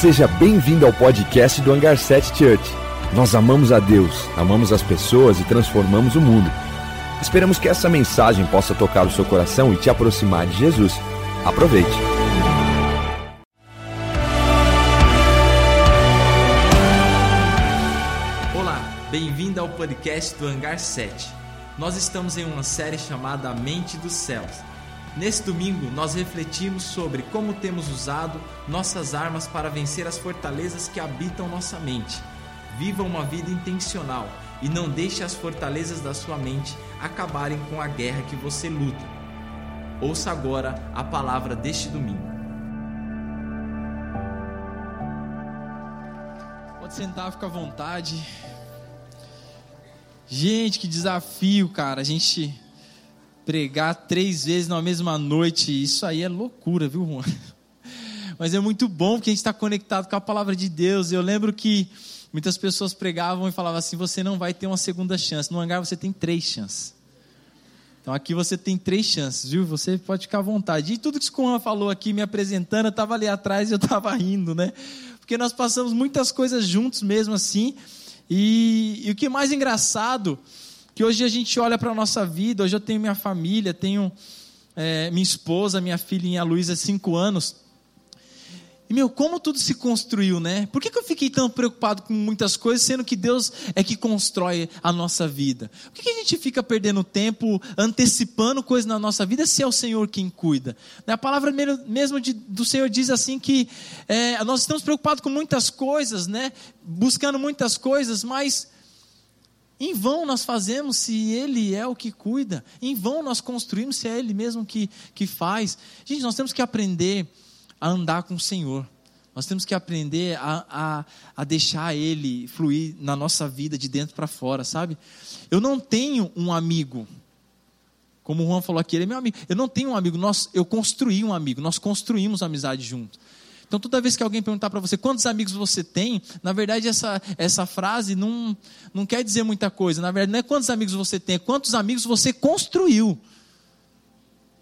Seja bem-vindo ao podcast do Hangar 7 Church. Nós amamos a Deus, amamos as pessoas e transformamos o mundo. Esperamos que essa mensagem possa tocar o seu coração e te aproximar de Jesus. Aproveite. Olá, bem-vindo ao podcast do Hangar 7. Nós estamos em uma série chamada Mente dos Céus. Nesse domingo, nós refletimos sobre como temos usado nossas armas para vencer as fortalezas que habitam nossa mente. Viva uma vida intencional e não deixe as fortalezas da sua mente acabarem com a guerra que você luta. Ouça agora a palavra deste domingo. Pode sentar, fica à vontade. Gente, que desafio, cara. A gente pregar três vezes na mesma noite, isso aí é loucura, viu, Juan? Mas é muito bom porque a gente está conectado com a palavra de Deus. Eu lembro que muitas pessoas pregavam e falavam assim: você não vai ter uma segunda chance. No hangar você tem três chances. Então aqui você tem três chances, viu? Você pode ficar à vontade. E tudo que o Juan falou aqui, me apresentando, eu estava ali atrás e eu estava rindo, né? Porque nós passamos muitas coisas juntos mesmo assim. E, e o que é mais engraçado que hoje a gente olha para a nossa vida, hoje eu tenho minha família, tenho é, minha esposa, minha filhinha Luísa, cinco anos. E, meu, como tudo se construiu, né? Por que, que eu fiquei tão preocupado com muitas coisas, sendo que Deus é que constrói a nossa vida? Por que, que a gente fica perdendo tempo, antecipando coisas na nossa vida, se é o Senhor quem cuida? A palavra mesmo de, do Senhor diz assim que é, nós estamos preocupados com muitas coisas, né? Buscando muitas coisas, mas em vão nós fazemos se Ele é o que cuida. Em vão nós construímos se é Ele mesmo que, que faz. Gente, nós temos que aprender a andar com o Senhor. Nós temos que aprender a, a, a deixar Ele fluir na nossa vida de dentro para fora, sabe? Eu não tenho um amigo. Como o Juan falou aqui, ele é meu amigo. Eu não tenho um amigo. Nós, eu construí um amigo. Nós construímos amizade junto. Então, toda vez que alguém perguntar para você quantos amigos você tem, na verdade, essa, essa frase não, não quer dizer muita coisa. Na verdade, não é quantos amigos você tem, é quantos amigos você construiu.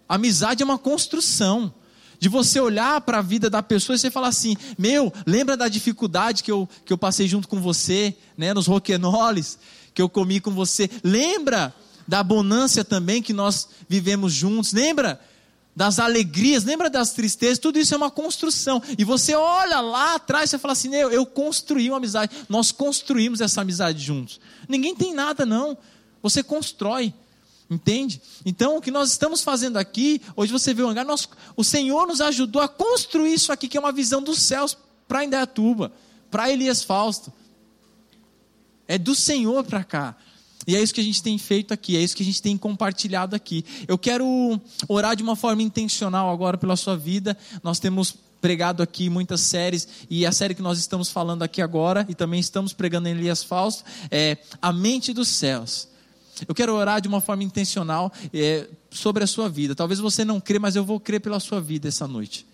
Amizade é uma construção. De você olhar para a vida da pessoa e você falar assim: Meu, lembra da dificuldade que eu, que eu passei junto com você, né, nos roquenoles, que eu comi com você. Lembra da abundância também que nós vivemos juntos. Lembra das alegrias, lembra das tristezas, tudo isso é uma construção. E você olha lá atrás e fala assim: eu, eu construí uma amizade, nós construímos essa amizade juntos. Ninguém tem nada, não. Você constrói. Entende? Então, o que nós estamos fazendo aqui, hoje você vê o hangar, nós, o Senhor nos ajudou a construir isso aqui, que é uma visão dos céus para Indaiatuba, para Elias Fausto. É do Senhor para cá. E é isso que a gente tem feito aqui, é isso que a gente tem compartilhado aqui. Eu quero orar de uma forma intencional agora pela sua vida. Nós temos pregado aqui muitas séries, e a série que nós estamos falando aqui agora, e também estamos pregando em Elias Fausto, é A Mente dos Céus. Eu quero orar de uma forma intencional é, sobre a sua vida. Talvez você não crê, mas eu vou crer pela sua vida essa noite.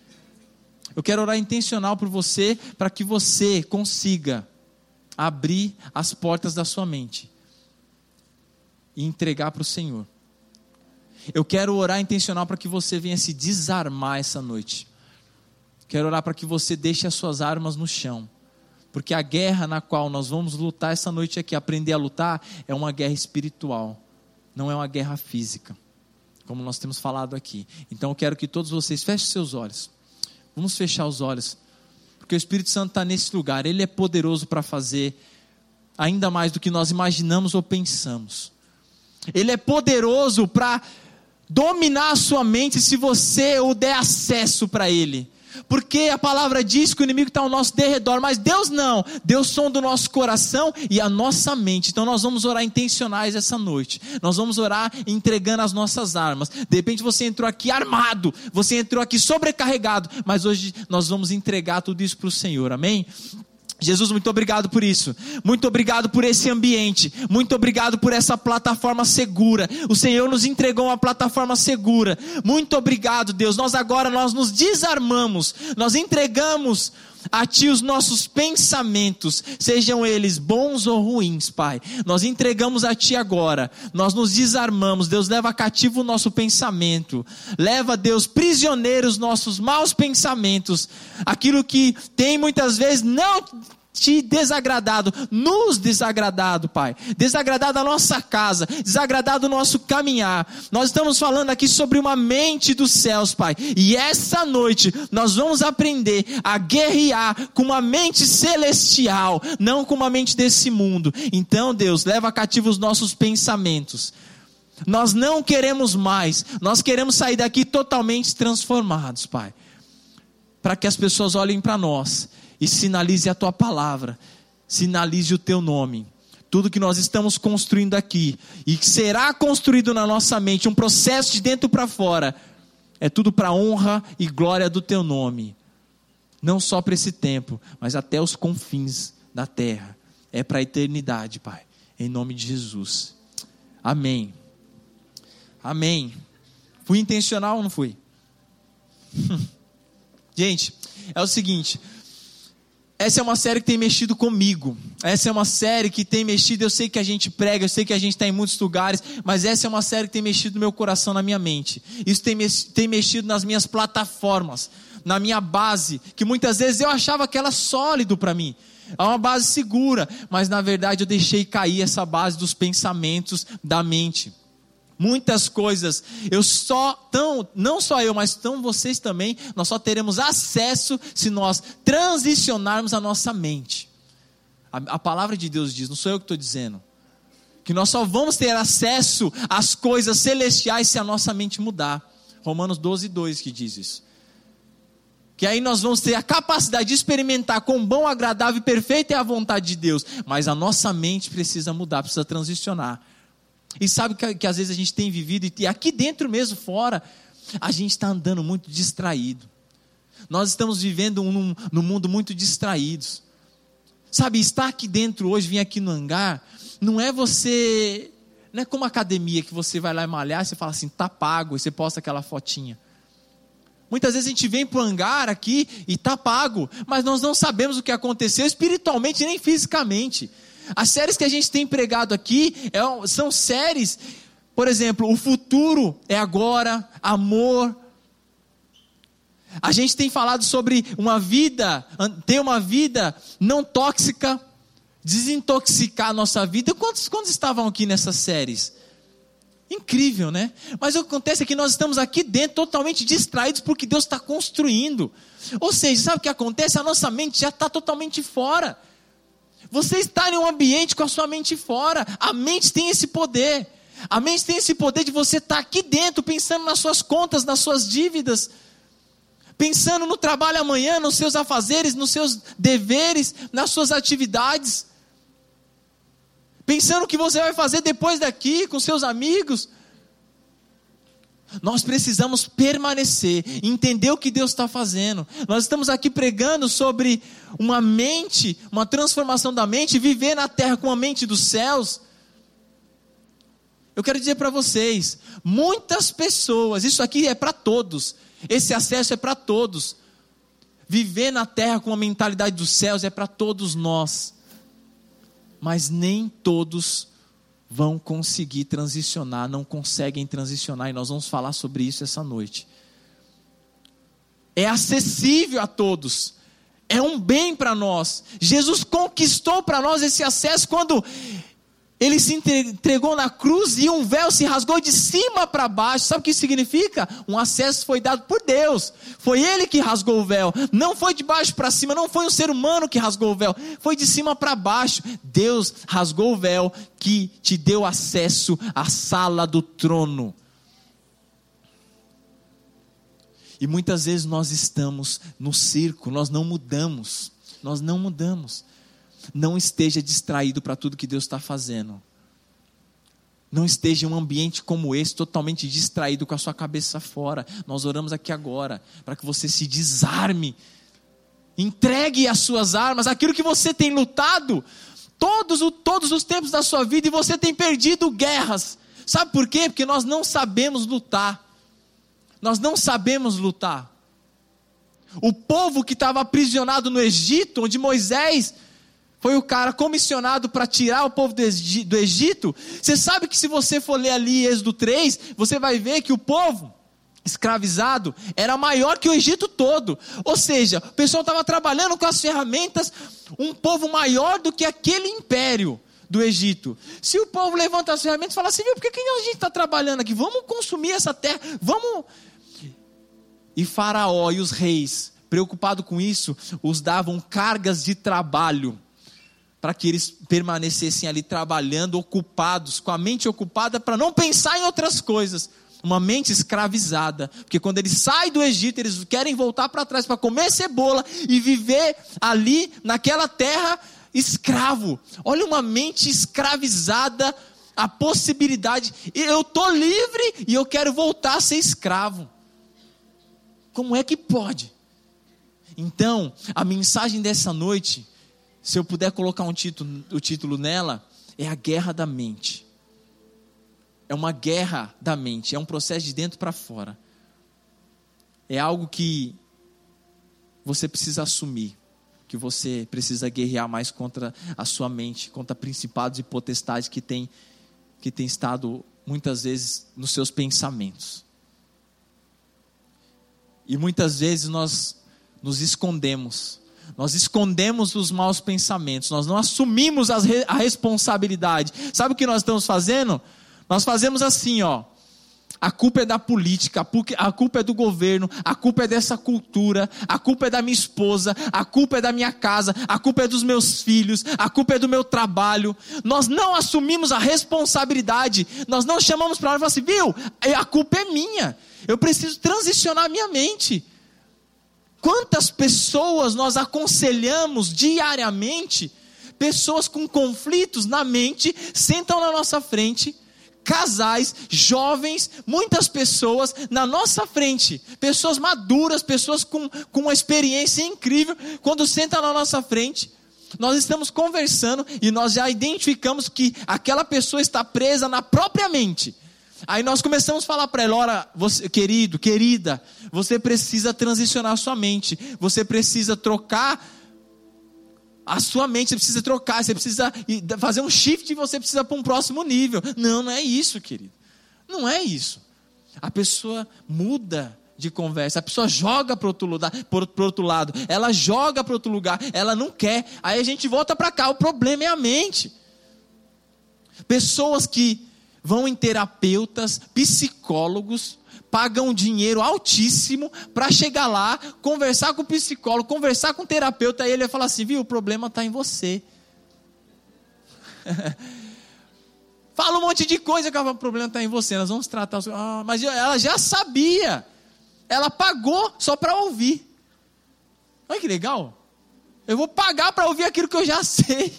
Eu quero orar intencional por você, para que você consiga abrir as portas da sua mente e entregar para o Senhor. Eu quero orar intencional para que você venha se desarmar essa noite. Quero orar para que você deixe as suas armas no chão. Porque a guerra na qual nós vamos lutar essa noite aqui, aprender a lutar, é uma guerra espiritual, não é uma guerra física, como nós temos falado aqui. Então eu quero que todos vocês fechem seus olhos. Vamos fechar os olhos, porque o Espírito Santo está nesse lugar, ele é poderoso para fazer ainda mais do que nós imaginamos ou pensamos. Ele é poderoso para dominar a sua mente se você o der acesso para ele. Porque a palavra diz que o inimigo está ao nosso derredor, mas Deus não. Deus sonda o nosso coração e a nossa mente. Então nós vamos orar intencionais essa noite. Nós vamos orar entregando as nossas armas. De repente você entrou aqui armado, você entrou aqui sobrecarregado, mas hoje nós vamos entregar tudo isso para o Senhor. Amém? Jesus, muito obrigado por isso. Muito obrigado por esse ambiente. Muito obrigado por essa plataforma segura. O Senhor nos entregou uma plataforma segura. Muito obrigado, Deus. Nós agora nós nos desarmamos. Nós entregamos a Ti os nossos pensamentos, sejam eles bons ou ruins, Pai. Nós entregamos a Ti agora, nós nos desarmamos, Deus leva cativo o nosso pensamento, leva, Deus, prisioneiros nossos maus pensamentos, aquilo que tem muitas vezes não te desagradado, nos desagradado, Pai. Desagradado a nossa casa, desagradado o nosso caminhar. Nós estamos falando aqui sobre uma mente dos céus, Pai. E essa noite nós vamos aprender a guerrear com uma mente celestial, não com uma mente desse mundo. Então, Deus, leva cativo os nossos pensamentos. Nós não queremos mais, nós queremos sair daqui totalmente transformados, Pai. Para que as pessoas olhem para nós e sinalize a tua palavra, sinalize o teu nome. Tudo que nós estamos construindo aqui e que será construído na nossa mente, um processo de dentro para fora, é tudo para honra e glória do teu nome. Não só para esse tempo, mas até os confins da terra. É para a eternidade, Pai. Em nome de Jesus. Amém. Amém. Fui intencional ou não fui? Gente, é o seguinte, essa é uma série que tem mexido comigo. Essa é uma série que tem mexido. Eu sei que a gente prega, eu sei que a gente está em muitos lugares, mas essa é uma série que tem mexido no meu coração, na minha mente. Isso tem, tem mexido nas minhas plataformas, na minha base, que muitas vezes eu achava que era sólido para mim. É uma base segura, mas na verdade eu deixei cair essa base dos pensamentos da mente. Muitas coisas, eu só, tão, não só eu, mas tão vocês também, nós só teremos acesso se nós transicionarmos a nossa mente. A, a palavra de Deus diz, não sou eu que estou dizendo, que nós só vamos ter acesso às coisas celestiais se a nossa mente mudar. Romanos 12, 2 que diz isso. Que aí nós vamos ter a capacidade de experimentar com bom, agradável e perfeito é a vontade de Deus. Mas a nossa mente precisa mudar, precisa transicionar. E sabe que, que às vezes a gente tem vivido, e aqui dentro mesmo, fora, a gente está andando muito distraído. Nós estamos vivendo num, num mundo muito distraídos. Sabe, estar aqui dentro hoje, vir aqui no hangar, não é você. Não é como academia que você vai lá e malhar e você fala assim, tá pago, e você posta aquela fotinha. Muitas vezes a gente vem para o hangar aqui e tá pago, mas nós não sabemos o que aconteceu espiritualmente nem fisicamente. As séries que a gente tem pregado aqui é, são séries, por exemplo, o futuro é agora, amor. A gente tem falado sobre uma vida, ter uma vida não tóxica, desintoxicar a nossa vida. Quantos, quantos estavam aqui nessas séries? Incrível, né? Mas o que acontece é que nós estamos aqui dentro totalmente distraídos porque Deus está construindo. Ou seja, sabe o que acontece? A nossa mente já está totalmente fora. Você está em um ambiente com a sua mente fora. A mente tem esse poder. A mente tem esse poder de você estar aqui dentro, pensando nas suas contas, nas suas dívidas, pensando no trabalho amanhã, nos seus afazeres, nos seus deveres, nas suas atividades, pensando o que você vai fazer depois daqui com seus amigos. Nós precisamos permanecer, entender o que Deus está fazendo. Nós estamos aqui pregando sobre uma mente, uma transformação da mente, viver na terra com a mente dos céus. Eu quero dizer para vocês, muitas pessoas, isso aqui é para todos, esse acesso é para todos. Viver na terra com a mentalidade dos céus é para todos nós, mas nem todos vão conseguir transicionar, não conseguem transicionar, e nós vamos falar sobre isso essa noite. É acessível a todos, é um bem para nós. Jesus conquistou para nós esse acesso quando ele se entregou na cruz e um véu se rasgou de cima para baixo. Sabe o que isso significa? Um acesso foi dado por Deus. Foi ele que rasgou o véu. Não foi de baixo para cima, não foi um ser humano que rasgou o véu. Foi de cima para baixo. Deus rasgou o véu que te deu acesso à sala do trono. E muitas vezes nós estamos no circo, nós não mudamos. Nós não mudamos. Não esteja distraído para tudo que Deus está fazendo. Não esteja em um ambiente como esse, totalmente distraído com a sua cabeça fora. Nós oramos aqui agora para que você se desarme. Entregue as suas armas, aquilo que você tem lutado todos, todos os tempos da sua vida e você tem perdido guerras. Sabe por quê? Porque nós não sabemos lutar. Nós não sabemos lutar. O povo que estava aprisionado no Egito, onde Moisés foi o cara comissionado para tirar o povo do Egito. Você sabe que se você for ler ali Êxodo 3, você vai ver que o povo escravizado era maior que o Egito todo. Ou seja, o pessoal estava trabalhando com as ferramentas, um povo maior do que aquele império do Egito. Se o povo levanta as ferramentas e fala assim, viu, por que, que a gente está trabalhando aqui? Vamos consumir essa terra, vamos. E Faraó e os reis, preocupados com isso, os davam cargas de trabalho para que eles permanecessem ali trabalhando, ocupados, com a mente ocupada para não pensar em outras coisas. Uma mente escravizada, porque quando eles saem do Egito, eles querem voltar para trás para comer cebola e viver ali naquela terra escravo. Olha uma mente escravizada, a possibilidade, eu estou livre e eu quero voltar a ser escravo. Como é que pode? Então, a mensagem dessa noite se eu puder colocar um título, o título nela, é a guerra da mente. É uma guerra da mente, é um processo de dentro para fora. É algo que você precisa assumir, que você precisa guerrear mais contra a sua mente, contra principados e potestades que tem que tem estado muitas vezes nos seus pensamentos. E muitas vezes nós nos escondemos nós escondemos os maus pensamentos, nós não assumimos a responsabilidade. Sabe o que nós estamos fazendo? Nós fazemos assim, ó. A culpa é da política, a culpa é do governo, a culpa é dessa cultura, a culpa é da minha esposa, a culpa é da minha casa, a culpa é dos meus filhos, a culpa é do meu trabalho. Nós não assumimos a responsabilidade, nós não chamamos para lá e falamos assim, viu? A culpa é minha, eu preciso transicionar minha mente. Quantas pessoas nós aconselhamos diariamente, pessoas com conflitos na mente, sentam na nossa frente, casais, jovens, muitas pessoas na nossa frente, pessoas maduras, pessoas com, com uma experiência incrível, quando sentam na nossa frente, nós estamos conversando e nós já identificamos que aquela pessoa está presa na própria mente. Aí nós começamos a falar para ela: ora, você, querido, querida, você precisa transicionar sua mente, você precisa trocar a sua mente, você precisa trocar, você precisa fazer um shift e você precisa para um próximo nível. Não, não é isso, querido. Não é isso. A pessoa muda de conversa, a pessoa joga para outro, outro lado, ela joga para outro lugar, ela não quer. Aí a gente volta para cá, o problema é a mente. Pessoas que vão em terapeutas, psicólogos, pagam dinheiro altíssimo para chegar lá, conversar com o psicólogo, conversar com o terapeuta, e ele vai falar assim: viu, o problema está em você. Fala um monte de coisa que o problema está em você, nós vamos tratar. Ah, mas ela já sabia, ela pagou só para ouvir. Olha que legal. Eu vou pagar para ouvir aquilo que eu já sei.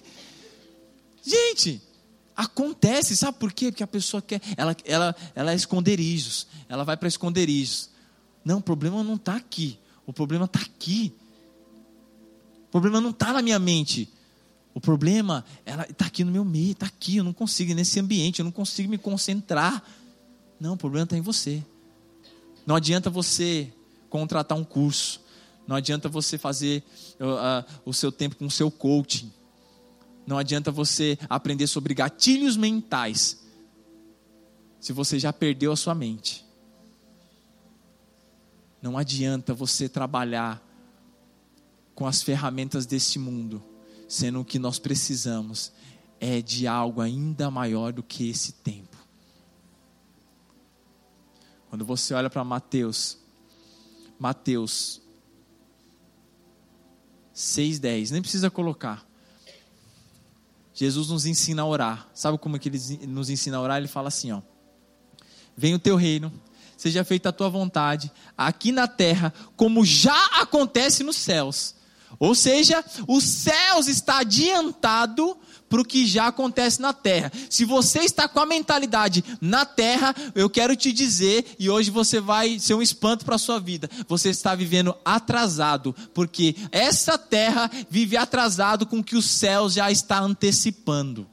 Gente, Acontece, sabe por quê? Porque a pessoa quer, ela, ela, ela é esconderijos, ela vai para esconderijos. Não, o problema não está aqui, o problema está aqui. O problema não está na minha mente. O problema está aqui no meu meio, está aqui, eu não consigo, nesse ambiente, eu não consigo me concentrar. Não, o problema está em você. Não adianta você contratar um curso, não adianta você fazer uh, uh, o seu tempo com o seu coaching não adianta você aprender sobre gatilhos mentais se você já perdeu a sua mente. Não adianta você trabalhar com as ferramentas desse mundo, sendo que nós precisamos é de algo ainda maior do que esse tempo. Quando você olha para Mateus, Mateus 6,10, nem precisa colocar. Jesus nos ensina a orar. Sabe como é que ele nos ensina a orar? Ele fala assim, ó: Venha o teu reino, seja feita a tua vontade, aqui na terra, como já acontece nos céus. Ou seja, os céus está adiantado para o que já acontece na terra. Se você está com a mentalidade na terra, eu quero te dizer, e hoje você vai ser um espanto para a sua vida, você está vivendo atrasado, porque essa terra vive atrasado com o que os céus já está antecipando.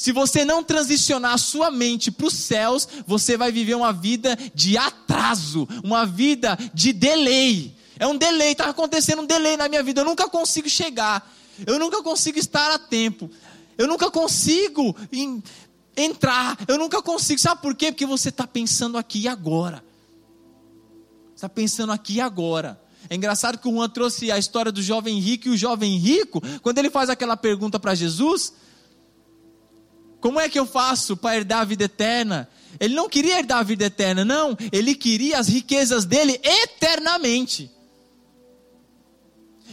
Se você não transicionar a sua mente para os céus, você vai viver uma vida de atraso, uma vida de delay. É um delay, está acontecendo um delay na minha vida. Eu nunca consigo chegar, eu nunca consigo estar a tempo, eu nunca consigo entrar, eu nunca consigo. Sabe por quê? Porque você está pensando aqui e agora. Está pensando aqui e agora. É engraçado que o Juan trouxe a história do jovem rico e o jovem rico, quando ele faz aquela pergunta para Jesus, como é que eu faço para herdar a vida eterna? Ele não queria herdar a vida eterna, não. Ele queria as riquezas dele eternamente.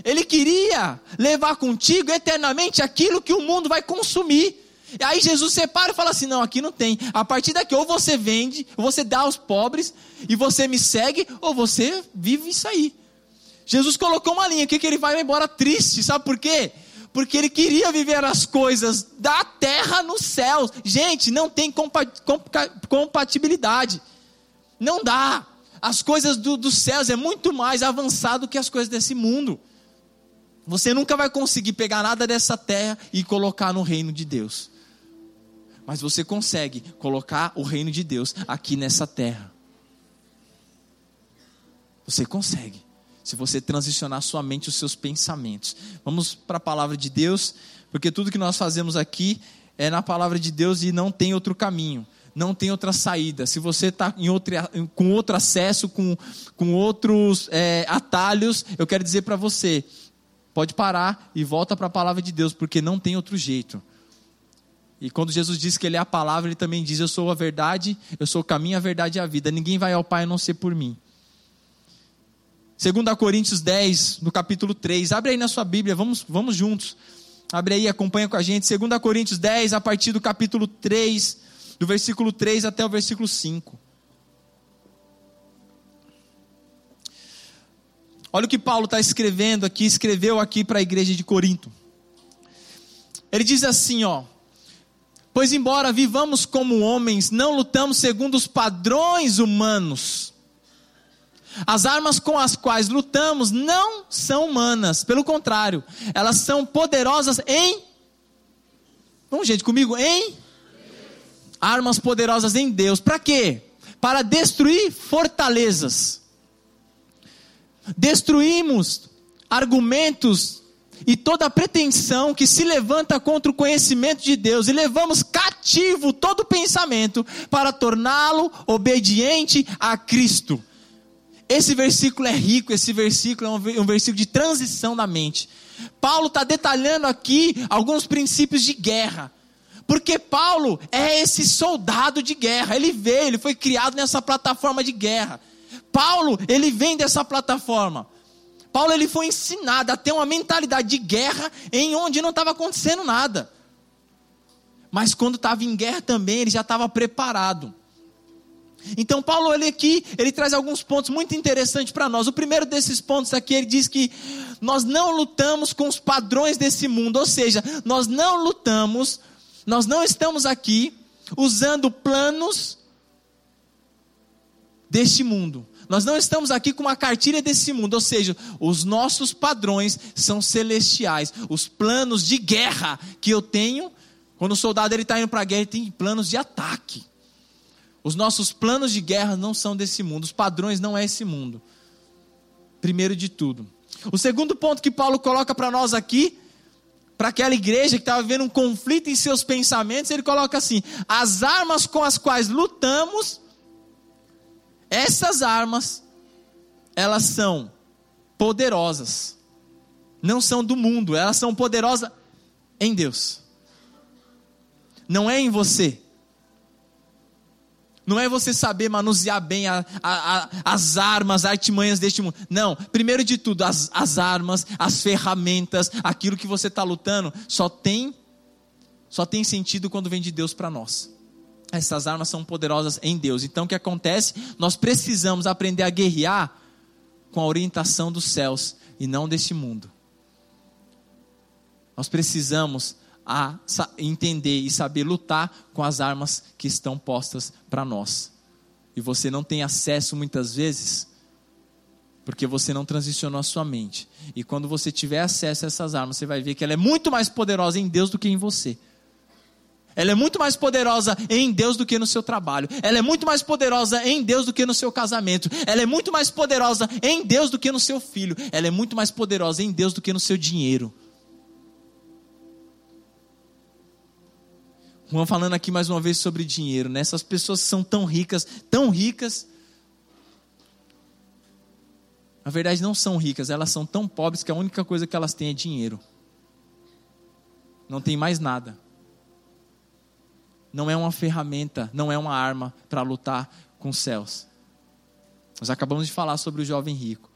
Ele queria levar contigo eternamente aquilo que o mundo vai consumir. E aí Jesus separa e fala assim: não, aqui não tem. A partir daqui, ou você vende, ou você dá aos pobres, e você me segue, ou você vive isso aí. Jesus colocou uma linha aqui que ele vai embora triste, sabe por quê? porque ele queria viver as coisas da terra nos céus. Gente, não tem compatibilidade. Não dá. As coisas do, dos céus é muito mais avançado que as coisas desse mundo. Você nunca vai conseguir pegar nada dessa terra e colocar no reino de Deus. Mas você consegue colocar o reino de Deus aqui nessa terra. Você consegue se você transicionar sua mente, os seus pensamentos. Vamos para a palavra de Deus, porque tudo que nós fazemos aqui é na palavra de Deus e não tem outro caminho, não tem outra saída. Se você está com outro acesso, com, com outros é, atalhos, eu quero dizer para você: pode parar e volta para a palavra de Deus, porque não tem outro jeito. E quando Jesus diz que Ele é a palavra, Ele também diz: Eu sou a verdade, eu sou o caminho, a verdade e a vida. Ninguém vai ao Pai a não ser por mim. 2 Coríntios 10, no capítulo 3. Abre aí na sua Bíblia, vamos, vamos juntos. Abre aí, acompanha com a gente. 2 Coríntios 10, a partir do capítulo 3, do versículo 3 até o versículo 5. Olha o que Paulo está escrevendo aqui, escreveu aqui para a igreja de Corinto. Ele diz assim, ó. Pois embora vivamos como homens, não lutamos segundo os padrões humanos as armas com as quais lutamos não são humanas, pelo contrário, elas são poderosas em. Vamos, gente, comigo? Em? Armas poderosas em Deus. Para quê? Para destruir fortalezas. Destruímos argumentos e toda pretensão que se levanta contra o conhecimento de Deus e levamos cativo todo pensamento para torná-lo obediente a Cristo. Esse versículo é rico, esse versículo é um versículo de transição da mente. Paulo está detalhando aqui alguns princípios de guerra. Porque Paulo é esse soldado de guerra. Ele veio, ele foi criado nessa plataforma de guerra. Paulo, ele vem dessa plataforma. Paulo ele foi ensinado a ter uma mentalidade de guerra em onde não estava acontecendo nada. Mas quando estava em guerra também, ele já estava preparado. Então Paulo ele aqui, ele traz alguns pontos muito interessantes para nós. O primeiro desses pontos aqui, ele diz que nós não lutamos com os padrões desse mundo, ou seja, nós não lutamos, nós não estamos aqui usando planos deste mundo. Nós não estamos aqui com uma cartilha desse mundo, ou seja, os nossos padrões são celestiais. Os planos de guerra que eu tenho, quando o soldado ele está indo para a guerra, ele tem planos de ataque. Os nossos planos de guerra não são desse mundo, os padrões não é esse mundo. Primeiro de tudo. O segundo ponto que Paulo coloca para nós aqui, para aquela igreja que estava vivendo um conflito em seus pensamentos, ele coloca assim: as armas com as quais lutamos, essas armas, elas são poderosas, não são do mundo, elas são poderosas em Deus, não é em você não é você saber manusear bem a, a, a, as armas, as artimanhas deste mundo. Não, primeiro de tudo, as, as armas, as ferramentas, aquilo que você está lutando, só tem, só tem sentido quando vem de Deus para nós. Essas armas são poderosas em Deus. Então o que acontece? Nós precisamos aprender a guerrear com a orientação dos céus e não deste mundo. Nós precisamos a entender e saber lutar com as armas que estão postas para nós. E você não tem acesso muitas vezes, porque você não transicionou a sua mente. E quando você tiver acesso a essas armas, você vai ver que ela é muito mais poderosa em Deus do que em você. Ela é muito mais poderosa em Deus do que no seu trabalho. Ela é muito mais poderosa em Deus do que no seu casamento. Ela é muito mais poderosa em Deus do que no seu filho. Ela é muito mais poderosa em Deus do que no seu dinheiro. Juan falando aqui mais uma vez sobre dinheiro, né? Essas pessoas são tão ricas, tão ricas. Na verdade, não são ricas, elas são tão pobres que a única coisa que elas têm é dinheiro. Não tem mais nada. Não é uma ferramenta, não é uma arma para lutar com os céus. Nós acabamos de falar sobre o jovem rico.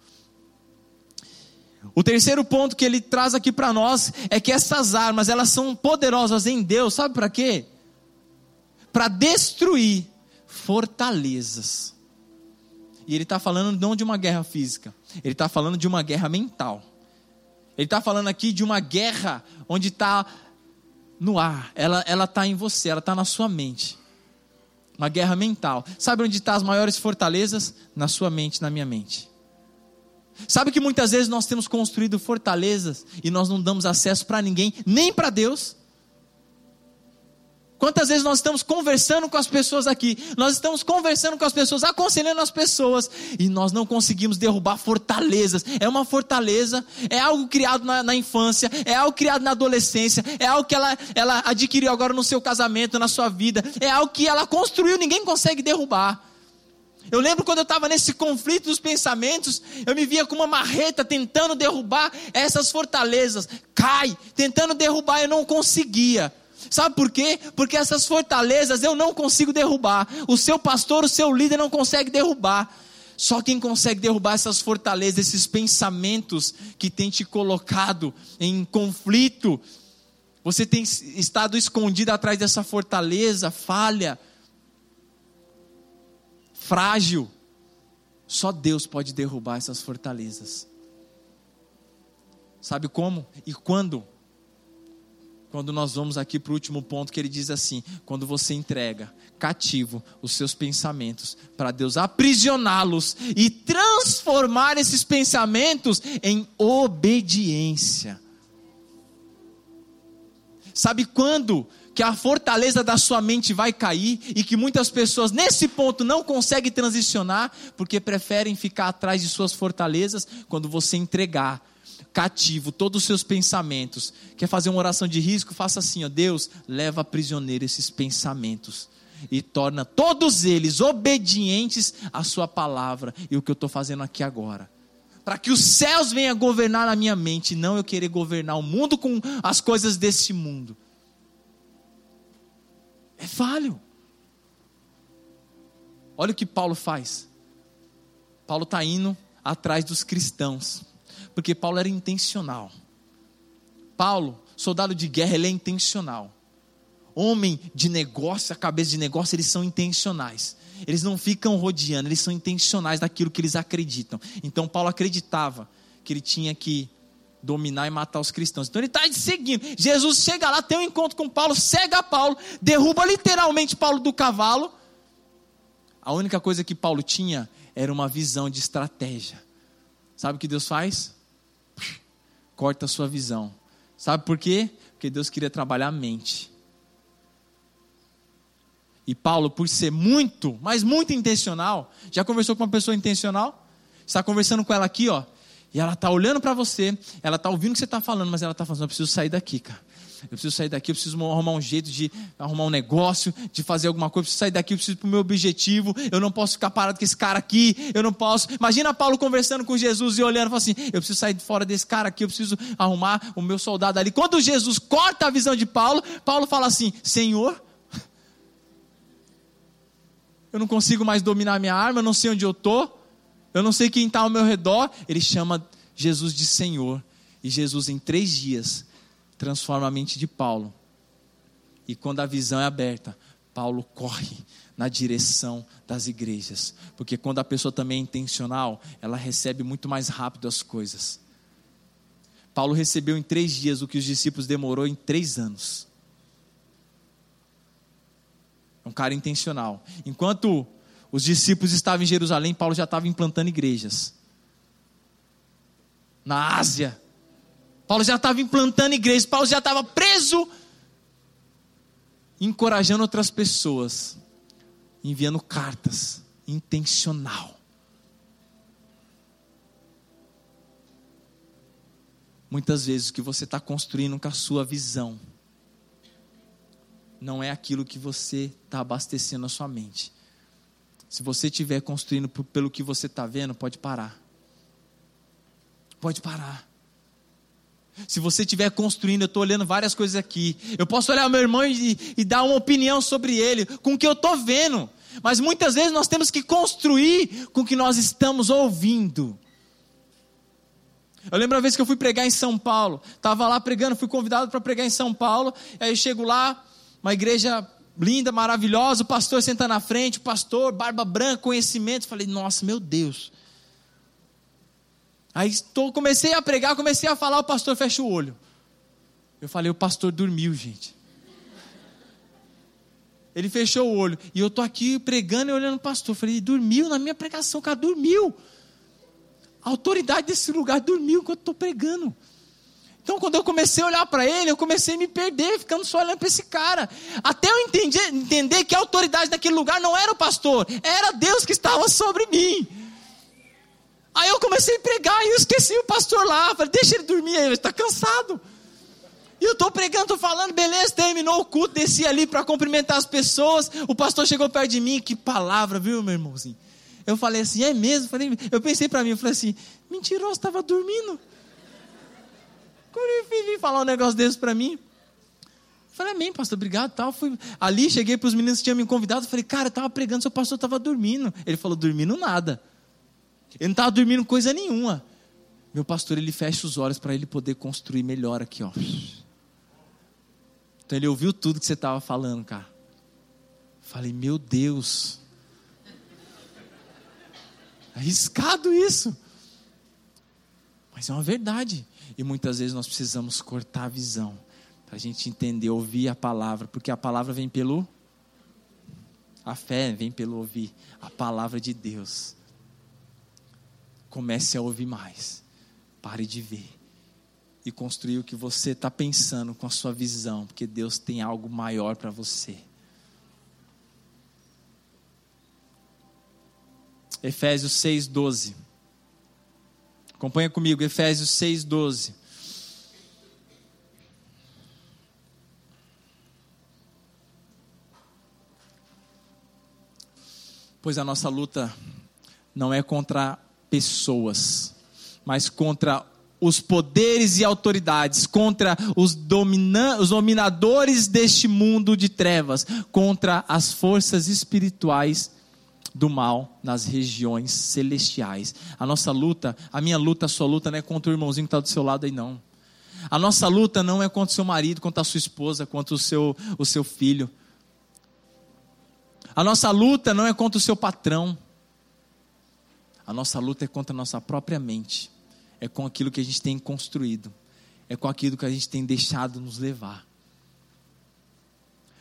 O terceiro ponto que ele traz aqui para nós é que essas armas, elas são poderosas em Deus, sabe para quê? Para destruir fortalezas. E ele está falando não de uma guerra física, ele está falando de uma guerra mental. Ele está falando aqui de uma guerra onde está no ar, ela está em você, ela está na sua mente. Uma guerra mental. Sabe onde estão tá as maiores fortalezas? Na sua mente, na minha mente. Sabe que muitas vezes nós temos construído fortalezas e nós não damos acesso para ninguém, nem para Deus? Quantas vezes nós estamos conversando com as pessoas aqui, nós estamos conversando com as pessoas, aconselhando as pessoas, e nós não conseguimos derrubar fortalezas. É uma fortaleza, é algo criado na, na, infância, é algo criado na adolescência, é algo que ela, ela adquiriu agora no seu casamento, na sua vida, é algo que ela construiu, ninguém consegue derrubar. Eu lembro quando eu estava nesse conflito dos pensamentos, eu me via com uma marreta tentando derrubar essas fortalezas. Cai, tentando derrubar, eu não conseguia. Sabe por quê? Porque essas fortalezas eu não consigo derrubar. O seu pastor, o seu líder não consegue derrubar. Só quem consegue derrubar essas fortalezas, esses pensamentos que tem te colocado em conflito. Você tem estado escondido atrás dessa fortaleza, falha frágil. Só Deus pode derrubar essas fortalezas. Sabe como e quando? Quando nós vamos aqui para o último ponto, que ele diz assim: quando você entrega cativo os seus pensamentos para Deus aprisioná-los e transformar esses pensamentos em obediência. Sabe quando que a fortaleza da sua mente vai cair e que muitas pessoas nesse ponto não conseguem transicionar porque preferem ficar atrás de suas fortalezas quando você entregar cativo todos os seus pensamentos. Quer fazer uma oração de risco? Faça assim, ó, Deus, leva prisioneiro esses pensamentos e torna todos eles obedientes à sua palavra e o que eu estou fazendo aqui agora. Para que os céus venham governar a minha mente, não eu querer governar o mundo com as coisas desse mundo. É falho. Olha o que Paulo faz. Paulo está indo atrás dos cristãos, porque Paulo era intencional. Paulo, soldado de guerra, ele é intencional. Homem de negócio, a cabeça de negócio, eles são intencionais. Eles não ficam rodeando, eles são intencionais daquilo que eles acreditam. Então Paulo acreditava que ele tinha que dominar e matar os cristãos. Então ele está seguindo. Jesus chega lá, tem um encontro com Paulo, cega Paulo, derruba literalmente Paulo do cavalo. A única coisa que Paulo tinha era uma visão de estratégia. Sabe o que Deus faz? Corta a sua visão. Sabe por quê? Porque Deus queria trabalhar a mente. E Paulo, por ser muito, mas muito intencional, já conversou com uma pessoa intencional? Está conversando com ela aqui, ó. E ela está olhando para você, ela está ouvindo o que você está falando, mas ela está falando: eu preciso sair daqui, cara. Eu preciso sair daqui, eu preciso arrumar um jeito de arrumar um negócio, de fazer alguma coisa, eu preciso sair daqui, eu preciso para o meu objetivo, eu não posso ficar parado com esse cara aqui, eu não posso. Imagina Paulo conversando com Jesus e olhando e falando assim: eu preciso sair de fora desse cara aqui, eu preciso arrumar o meu soldado ali. Quando Jesus corta a visão de Paulo, Paulo fala assim: Senhor, eu não consigo mais dominar minha arma, eu não sei onde eu estou eu não sei quem está ao meu redor. Ele chama Jesus de Senhor. E Jesus, em três dias, transforma a mente de Paulo. E quando a visão é aberta, Paulo corre na direção das igrejas. Porque quando a pessoa também é intencional, ela recebe muito mais rápido as coisas. Paulo recebeu em três dias o que os discípulos demorou em três anos. É um cara intencional. Enquanto os discípulos estavam em Jerusalém, Paulo já estava implantando igrejas. Na Ásia. Paulo já estava implantando igrejas, Paulo já estava preso encorajando outras pessoas, enviando cartas, intencional. Muitas vezes o que você está construindo com a sua visão não é aquilo que você está abastecendo a sua mente. Se você estiver construindo pelo que você está vendo, pode parar. Pode parar. Se você estiver construindo, eu estou olhando várias coisas aqui. Eu posso olhar meu irmão e, e dar uma opinião sobre ele, com o que eu estou vendo. Mas muitas vezes nós temos que construir com o que nós estamos ouvindo. Eu lembro uma vez que eu fui pregar em São Paulo. Estava lá pregando, fui convidado para pregar em São Paulo. Aí eu chego lá, uma igreja linda, maravilhosa, o pastor senta na frente, o pastor, barba branca, conhecimento. Falei, nossa, meu Deus. Aí estou, comecei a pregar, comecei a falar, o pastor fecha o olho. Eu falei, o pastor dormiu, gente. Ele fechou o olho. E eu estou aqui pregando e olhando o pastor. Eu falei, dormiu na minha pregação, o cara dormiu. A autoridade desse lugar dormiu enquanto estou pregando. Então, quando eu comecei a olhar para ele, eu comecei a me perder, ficando só olhando para esse cara. Até eu entendi, entender que a autoridade daquele lugar não era o pastor, era Deus que estava sobre mim. Aí eu comecei a pregar e eu esqueci o pastor lá. Falei, deixa ele dormir aí, ele está cansado. E eu estou pregando, estou falando, beleza, terminou o culto, desci ali para cumprimentar as pessoas. O pastor chegou perto de mim, que palavra, viu, meu irmãozinho? Eu falei assim, é mesmo? Falei, eu pensei para mim, eu falei assim, mentiroso, estava dormindo. Como ele veio falar um negócio desse para mim? Falei, amém, pastor, obrigado. Tal. Fui ali, cheguei para os meninos que tinham me convidado. Falei, cara, eu estava pregando, seu pastor estava dormindo. Ele falou, dormindo nada. Ele não estava dormindo coisa nenhuma. Meu pastor, ele fecha os olhos para ele poder construir melhor aqui, ó. Então ele ouviu tudo que você estava falando, cara. Falei, meu Deus. Arriscado isso. Mas é uma verdade. E muitas vezes nós precisamos cortar a visão. Para a gente entender, ouvir a palavra. Porque a palavra vem pelo. A fé vem pelo ouvir a palavra de Deus. Comece a ouvir mais. Pare de ver e construir o que você está pensando com a sua visão, porque Deus tem algo maior para você. Efésios 6,12. Acompanha comigo, Efésios 6,12. Pois a nossa luta não é contra pessoas, mas contra os poderes e autoridades, contra os, domina os dominadores deste mundo de trevas, contra as forças espirituais do mal nas regiões celestiais. A nossa luta, a minha luta, a sua luta não é contra o irmãozinho que está do seu lado aí, não. A nossa luta não é contra o seu marido, contra a sua esposa, contra o seu, o seu filho. A nossa luta não é contra o seu patrão. A nossa luta é contra a nossa própria mente é com aquilo que a gente tem construído, é com aquilo que a gente tem deixado nos levar.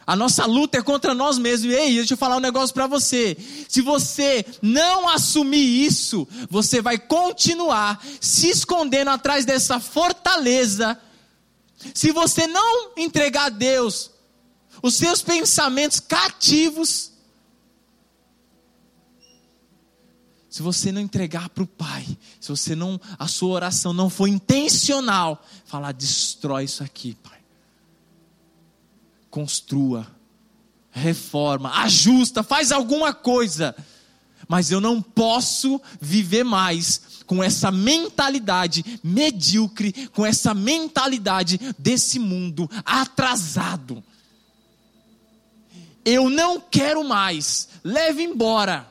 A nossa luta é contra nós mesmos. Ei, deixa eu falar um negócio para você. Se você não assumir isso, você vai continuar se escondendo atrás dessa fortaleza. Se você não entregar a Deus os seus pensamentos cativos, se você não entregar para o Pai, se você não, a sua oração não for intencional, falar, destrói isso aqui, Pai. Construa, reforma, ajusta, faz alguma coisa. Mas eu não posso viver mais com essa mentalidade medíocre, com essa mentalidade desse mundo atrasado. Eu não quero mais. Leve embora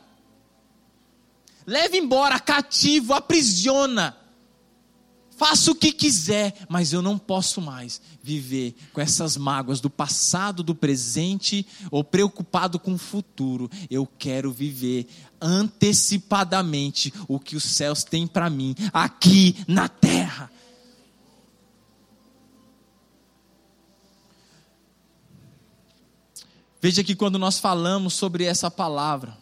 leva embora, cativo, aprisiona. Faça o que quiser, mas eu não posso mais viver com essas mágoas do passado, do presente ou preocupado com o futuro. Eu quero viver antecipadamente o que os céus têm para mim aqui na terra. Veja que quando nós falamos sobre essa palavra,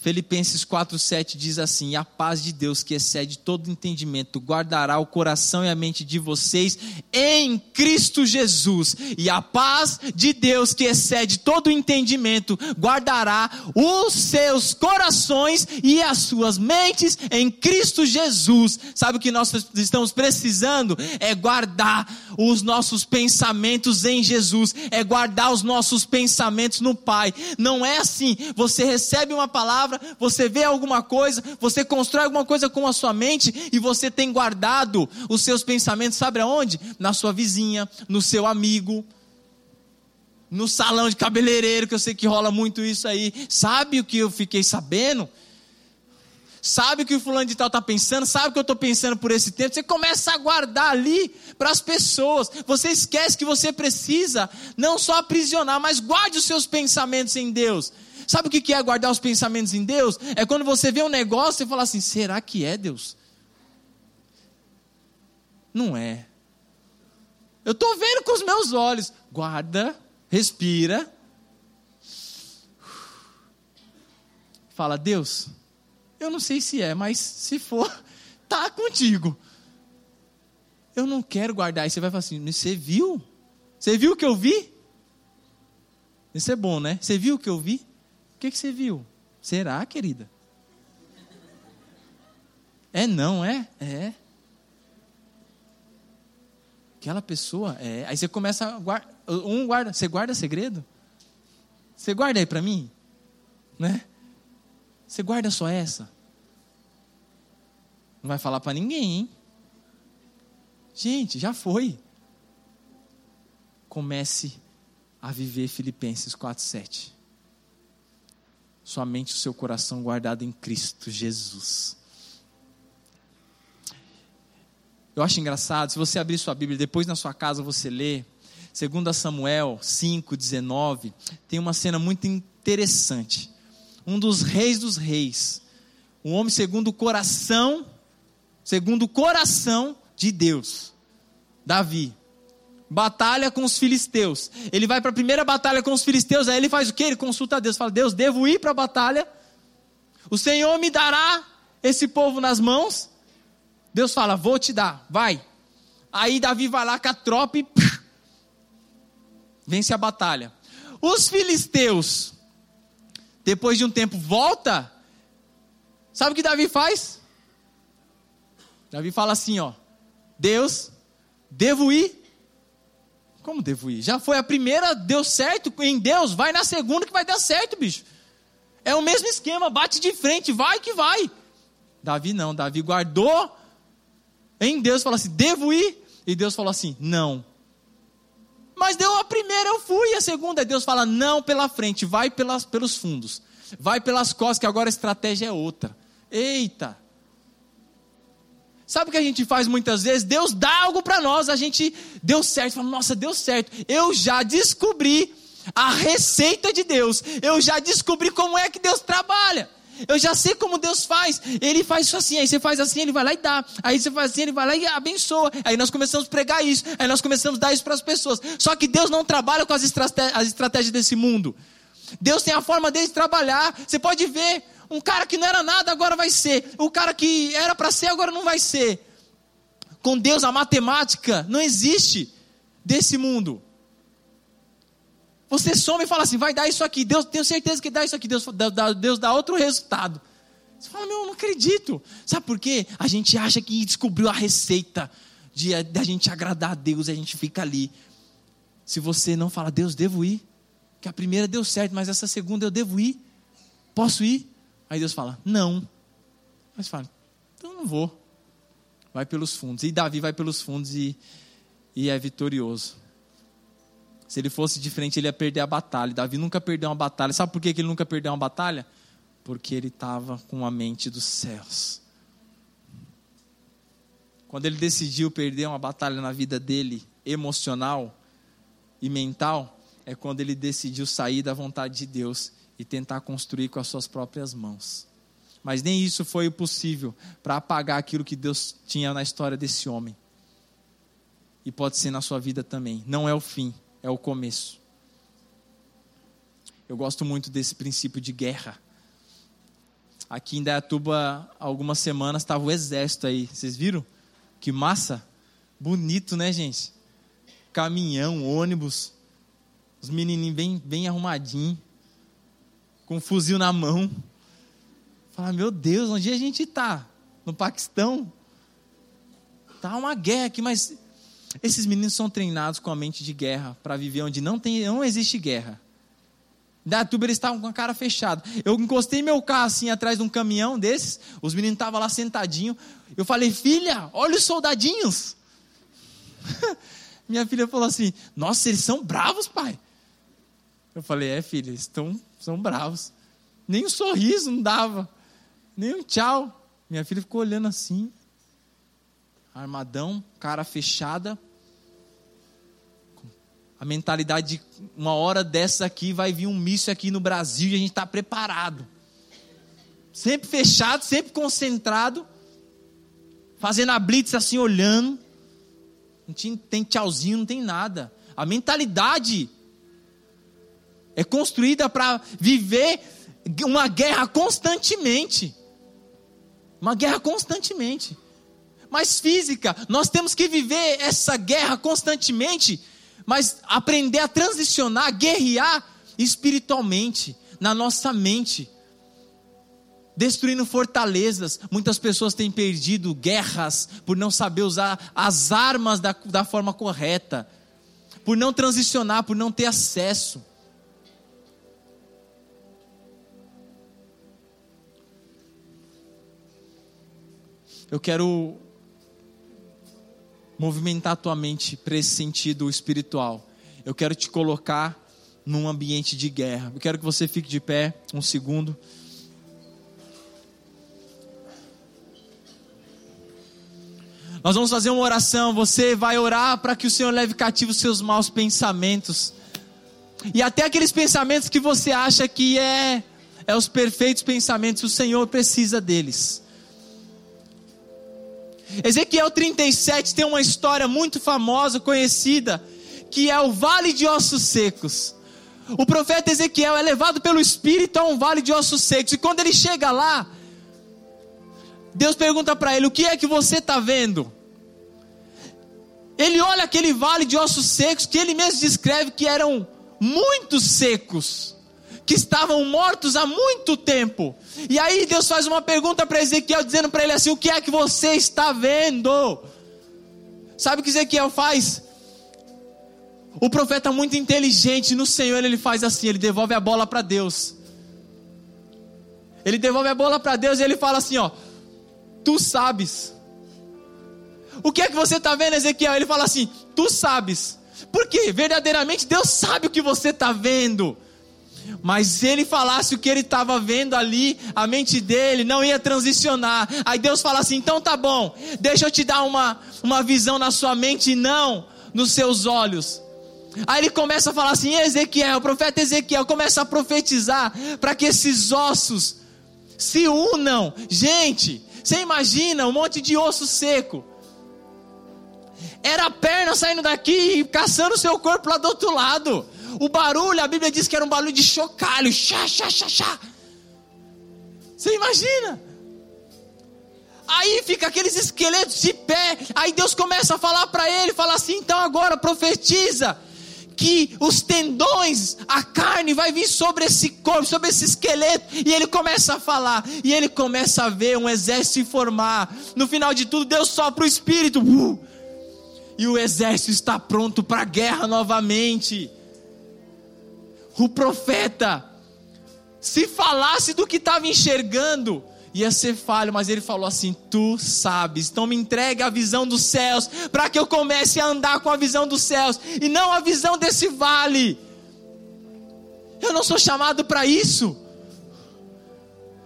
Filipenses 4,7 diz assim: A paz de Deus, que excede todo entendimento, guardará o coração e a mente de vocês em Cristo Jesus. E a paz de Deus, que excede todo entendimento, guardará os seus corações e as suas mentes em Cristo Jesus. Sabe o que nós estamos precisando? É guardar os nossos pensamentos em Jesus, é guardar os nossos pensamentos no Pai. Não é assim, você recebe uma palavra palavra, você vê alguma coisa, você constrói alguma coisa com a sua mente e você tem guardado os seus pensamentos, sabe aonde? Na sua vizinha, no seu amigo, no salão de cabeleireiro, que eu sei que rola muito isso aí. Sabe o que eu fiquei sabendo? Sabe o que o fulano de tal está pensando? Sabe o que eu estou pensando por esse tempo? Você começa a guardar ali para as pessoas. Você esquece que você precisa não só aprisionar, mas guarde os seus pensamentos em Deus. Sabe o que é guardar os pensamentos em Deus? É quando você vê um negócio e fala assim: será que é Deus? Não é. Eu estou vendo com os meus olhos. Guarda, respira. Fala, Deus, eu não sei se é, mas se for, tá contigo. Eu não quero guardar. Aí você vai falar assim: você viu? Você viu o que eu vi? Isso é bom, né? Você viu o que eu vi? O que, que você viu? Será, querida? É não, é? É. Aquela pessoa, é. Aí você começa a guardar. Um guarda. Você guarda segredo? Você guarda aí para mim? Né? Você guarda só essa? Não vai falar para ninguém, hein? Gente, já foi. Comece a viver Filipenses 4:7 somente o seu coração guardado em Cristo Jesus. Eu acho engraçado, se você abrir sua Bíblia, depois na sua casa você lê, 2 Samuel 5,19, tem uma cena muito interessante. Um dos reis dos reis, um homem segundo o coração, segundo o coração de Deus, Davi batalha com os filisteus. Ele vai para a primeira batalha com os filisteus, aí ele faz o que? Ele consulta a Deus, fala: Deus, devo ir para a batalha? O Senhor me dará esse povo nas mãos? Deus fala: Vou te dar, vai. Aí Davi vai lá com a tropa e pff, vence a batalha. Os filisteus, depois de um tempo, volta. Sabe o que Davi faz? Davi fala assim: Ó, Deus, devo ir? Como devo ir? Já foi a primeira, deu certo em Deus, vai na segunda que vai dar certo, bicho. É o mesmo esquema, bate de frente, vai que vai. Davi não, Davi guardou em Deus, falou assim: devo ir? E Deus falou assim: não. Mas deu a primeira, eu fui, a segunda, Deus fala: não pela frente, vai pelas, pelos fundos, vai pelas costas, que agora a estratégia é outra. Eita! Sabe o que a gente faz muitas vezes? Deus dá algo para nós, a gente deu certo, fala, nossa, deu certo. Eu já descobri a receita de Deus. Eu já descobri como é que Deus trabalha. Eu já sei como Deus faz. Ele faz isso assim, aí você faz assim, ele vai lá e dá. Aí você faz assim, ele vai lá e abençoa. Aí nós começamos a pregar isso. Aí nós começamos a dar isso para as pessoas. Só que Deus não trabalha com as, estratégias, as estratégias desse mundo. Deus tem a forma dele de trabalhar. Você pode ver um cara que não era nada agora vai ser. O cara que era para ser agora não vai ser. Com Deus a matemática não existe desse mundo. Você soma e fala assim, vai dar isso aqui. Deus, tenho certeza que dá isso aqui. Deus, Deus dá outro resultado. Você fala, meu, não acredito. Sabe por quê? A gente acha que descobriu a receita de, de a gente agradar a Deus e a gente fica ali. Se você não fala, Deus, devo ir. Que a primeira deu certo, mas essa segunda eu devo ir. Posso ir? Aí Deus fala: Não. Mas fala: Então não vou. Vai pelos fundos. E Davi vai pelos fundos e, e é vitorioso. Se ele fosse de frente, ele ia perder a batalha. Davi nunca perdeu uma batalha. Sabe por que ele nunca perdeu uma batalha? Porque ele estava com a mente dos céus. Quando ele decidiu perder uma batalha na vida dele, emocional e mental, é quando ele decidiu sair da vontade de Deus e tentar construir com as suas próprias mãos. Mas nem isso foi possível para apagar aquilo que Deus tinha na história desse homem. E pode ser na sua vida também. Não é o fim, é o começo. Eu gosto muito desse princípio de guerra. Aqui em Dayatuba, algumas semanas, estava o exército aí. Vocês viram? Que massa! Bonito, né, gente? Caminhão, ônibus. Os menininhos bem, bem arrumadinhos. Com um fuzil na mão. Fala, meu Deus, onde a gente está? No Paquistão? Tá uma guerra aqui, mas esses meninos são treinados com a mente de guerra para viver onde não, tem, não existe guerra. Da tuba eles estavam com a cara fechada. Eu encostei meu carro assim atrás de um caminhão desses, os meninos estavam lá sentadinhos. Eu falei, filha, olha os soldadinhos. Minha filha falou assim: Nossa, eles são bravos, pai. Eu falei: É, filha, eles estão, são bravos. Nem um sorriso não dava, nem um tchau. Minha filha ficou olhando assim, armadão, cara fechada a mentalidade de uma hora dessas aqui vai vir um míssil aqui no Brasil e a gente está preparado. Sempre fechado, sempre concentrado, fazendo a blitz assim, olhando. Não tem tchauzinho, não tem nada. A mentalidade é construída para viver uma guerra constantemente. Uma guerra constantemente. Mas física, nós temos que viver essa guerra constantemente mas aprender a transicionar, guerrear espiritualmente, na nossa mente. Destruindo fortalezas. Muitas pessoas têm perdido guerras por não saber usar as armas da, da forma correta, por não transicionar, por não ter acesso. Eu quero movimentar a tua mente para esse sentido espiritual. Eu quero te colocar num ambiente de guerra. Eu quero que você fique de pé um segundo. Nós vamos fazer uma oração. Você vai orar para que o Senhor leve cativo os seus maus pensamentos. E até aqueles pensamentos que você acha que é, é os perfeitos pensamentos, o Senhor precisa deles. Ezequiel 37 tem uma história muito famosa, conhecida, que é o vale de ossos secos. O profeta Ezequiel é levado pelo Espírito a um vale de ossos secos, e quando ele chega lá, Deus pergunta para ele: O que é que você está vendo? Ele olha aquele vale de ossos secos que ele mesmo descreve que eram muito secos que estavam mortos há muito tempo. E aí Deus faz uma pergunta para Ezequiel, dizendo para ele assim: O que é que você está vendo? Sabe o que Ezequiel faz? O profeta muito inteligente no Senhor, ele faz assim: ele devolve a bola para Deus. Ele devolve a bola para Deus e ele fala assim: Ó, tu sabes. O que é que você está vendo, Ezequiel? Ele fala assim: Tu sabes. Porque verdadeiramente Deus sabe o que você está vendo mas ele falasse o que ele estava vendo ali, a mente dele não ia transicionar. Aí Deus fala assim: então tá bom, deixa eu te dar uma, uma visão na sua mente e não nos seus olhos. Aí ele começa a falar assim: Ezequiel, o profeta Ezequiel começa a profetizar para que esses ossos se unam. Gente, você imagina um monte de osso seco. Era a perna saindo daqui e caçando o seu corpo lá do outro lado. O barulho, a Bíblia diz que era um barulho de chocalho, chá, chá, chá, chá. Você imagina? Aí fica aqueles esqueletos de pé. Aí Deus começa a falar para ele, fala assim: então agora profetiza que os tendões, a carne vai vir sobre esse corpo, sobre esse esqueleto, e ele começa a falar, e ele começa a ver um exército se formar. No final de tudo, Deus sopra o espírito, uh, e o exército está pronto para a guerra novamente o profeta, se falasse do que estava enxergando, ia ser falho, mas ele falou assim: Tu sabes, então me entregue a visão dos céus, para que eu comece a andar com a visão dos céus e não a visão desse vale. Eu não sou chamado para isso.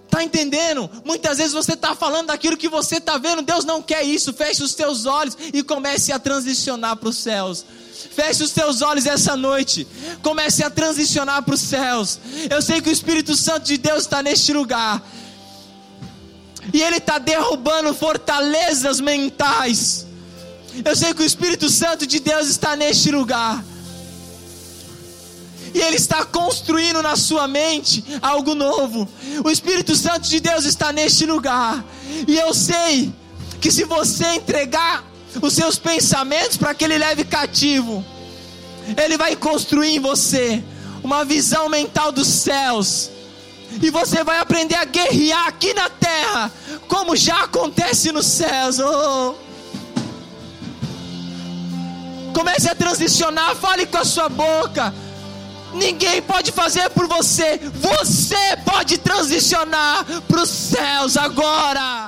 Está entendendo? Muitas vezes você está falando daquilo que você está vendo, Deus não quer isso. Feche os teus olhos e comece a transicionar para os céus. Feche os teus olhos essa noite. Comece a transicionar para os céus. Eu sei que o Espírito Santo de Deus está neste lugar. E Ele está derrubando fortalezas mentais. Eu sei que o Espírito Santo de Deus está neste lugar. e Ele está construindo na sua mente algo novo. O Espírito Santo de Deus está neste lugar, e eu sei que se você entregar os seus pensamentos para que Ele leve cativo, Ele vai construir em você uma visão mental dos céus. E você vai aprender a guerrear aqui na terra, como já acontece nos céus. Oh. Comece a transicionar, fale com a sua boca. Ninguém pode fazer por você. Você pode transicionar para os céus agora.